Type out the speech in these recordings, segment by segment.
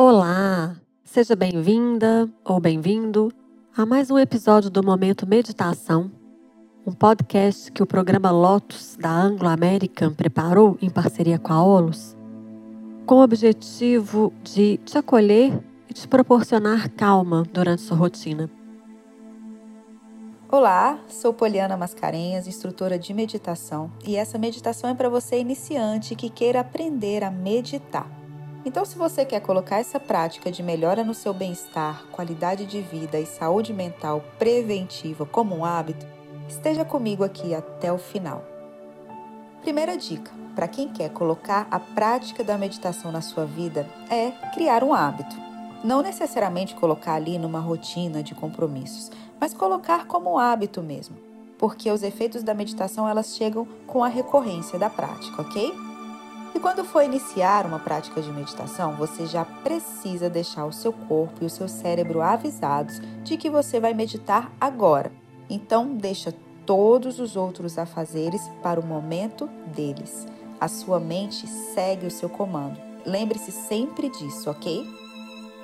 Olá! Seja bem-vinda ou bem-vindo a mais um episódio do Momento Meditação, um podcast que o programa Lotus da Anglo American preparou em parceria com a OLUS, com o objetivo de te acolher e te proporcionar calma durante sua rotina. Olá, sou Poliana Mascarenhas, instrutora de meditação, e essa meditação é para você iniciante que queira aprender a meditar. Então, se você quer colocar essa prática de melhora no seu bem-estar, qualidade de vida e saúde mental preventiva como um hábito, esteja comigo aqui até o final. Primeira dica para quem quer colocar a prática da meditação na sua vida é criar um hábito. Não necessariamente colocar ali numa rotina de compromissos, mas colocar como hábito mesmo, porque os efeitos da meditação elas chegam com a recorrência da prática, ok? E quando for iniciar uma prática de meditação, você já precisa deixar o seu corpo e o seu cérebro avisados de que você vai meditar agora. Então, deixa todos os outros afazeres para o momento deles. A sua mente segue o seu comando. Lembre-se sempre disso, ok?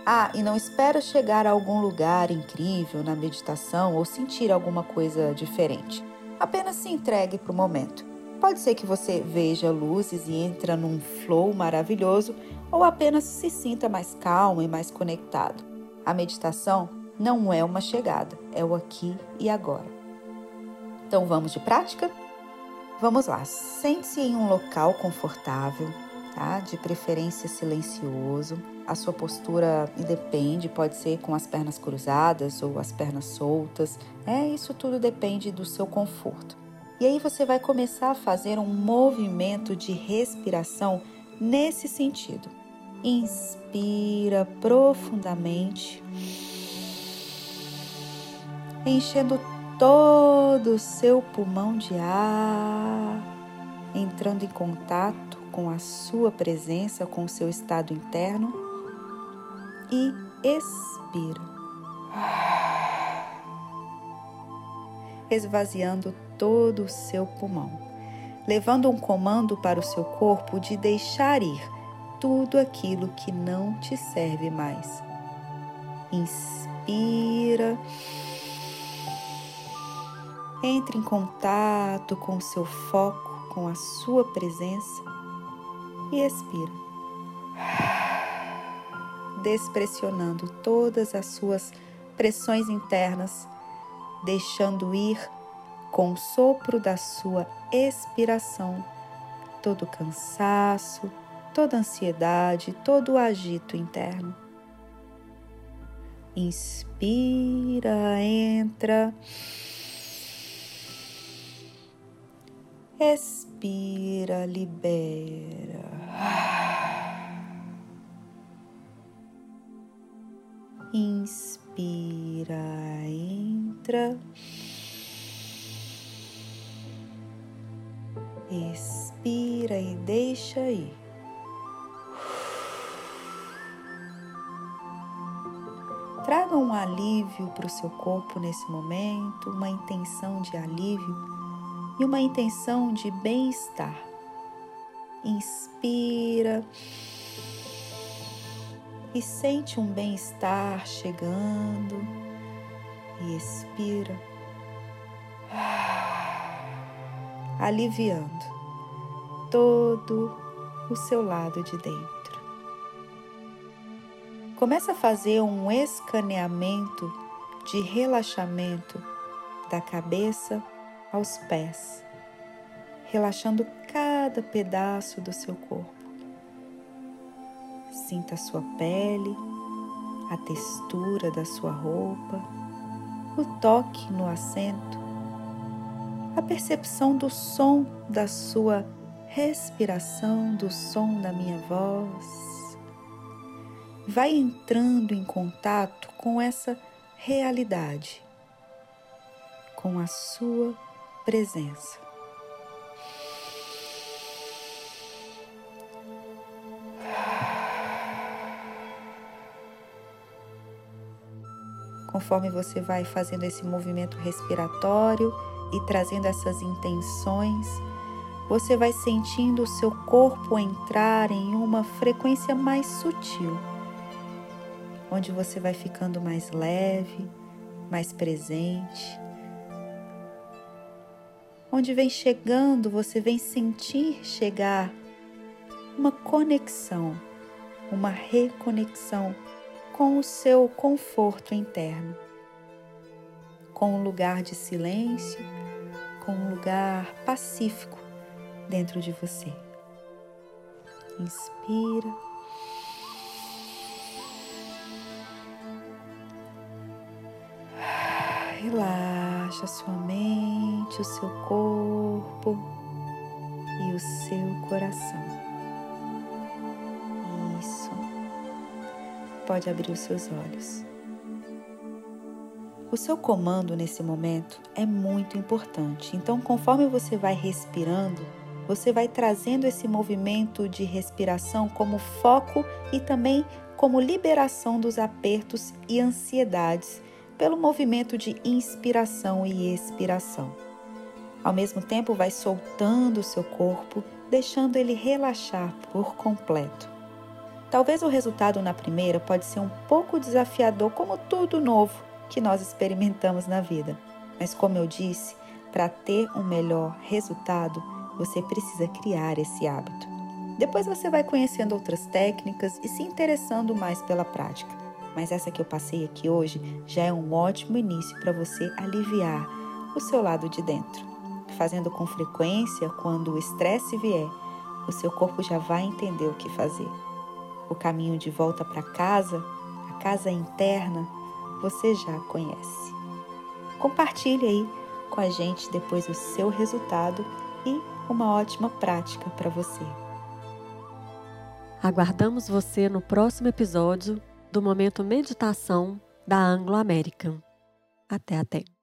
Ah, e não espera chegar a algum lugar incrível na meditação ou sentir alguma coisa diferente. Apenas se entregue para o momento. Pode ser que você veja luzes e entra num flow maravilhoso ou apenas se sinta mais calmo e mais conectado. A meditação não é uma chegada, é o aqui e agora. Então vamos de prática? Vamos lá, sente-se em um local confortável, tá? De preferência silencioso. A sua postura independe, pode ser com as pernas cruzadas ou as pernas soltas. É, isso tudo depende do seu conforto. E aí você vai começar a fazer um movimento de respiração nesse sentido. Inspira profundamente, enchendo todo o seu pulmão de ar, entrando em contato com a sua presença, com o seu estado interno e expira. Esvaziando todo o seu pulmão, levando um comando para o seu corpo de deixar ir tudo aquilo que não te serve mais. Inspira. Entre em contato com o seu foco, com a sua presença e expira, despressionando todas as suas pressões internas, deixando ir com o sopro da sua expiração todo cansaço, toda ansiedade, todo agito interno. Inspira, entra. Expira, libera. Inspira, entra. Expira e deixa ir. Traga um alívio para o seu corpo nesse momento, uma intenção de alívio e uma intenção de bem-estar. Inspira e sente um bem-estar chegando e expira, aliviando todo o seu lado de dentro. Começa a fazer um escaneamento de relaxamento da cabeça aos pés, relaxando cada pedaço do seu corpo. Sinta a sua pele, a textura da sua roupa, o toque no assento, a percepção do som da sua respiração, do som da minha voz. Vai entrando em contato com essa realidade, com a sua presença. Conforme você vai fazendo esse movimento respiratório e trazendo essas intenções, você vai sentindo o seu corpo entrar em uma frequência mais sutil, onde você vai ficando mais leve, mais presente. Onde vem chegando, você vem sentir chegar uma conexão, uma reconexão com o seu conforto interno, com um lugar de silêncio, com um lugar pacífico dentro de você. Inspira. Relaxa sua mente, o seu corpo e o seu coração. Isso. Pode abrir os seus olhos. O seu comando nesse momento é muito importante. Então, conforme você vai respirando, você vai trazendo esse movimento de respiração como foco e também como liberação dos apertos e ansiedades pelo movimento de inspiração e expiração. Ao mesmo tempo, vai soltando o seu corpo, deixando ele relaxar por completo. Talvez o resultado na primeira pode ser um pouco desafiador, como tudo novo que nós experimentamos na vida. Mas como eu disse, para ter um melhor resultado, você precisa criar esse hábito. Depois você vai conhecendo outras técnicas e se interessando mais pela prática. Mas essa que eu passei aqui hoje já é um ótimo início para você aliviar o seu lado de dentro. Fazendo com frequência, quando o estresse vier, o seu corpo já vai entender o que fazer. O caminho de volta para casa, a casa interna, você já conhece. Compartilhe aí com a gente depois o seu resultado e uma ótima prática para você. Aguardamos você no próximo episódio do Momento Meditação da Anglo American. Até até!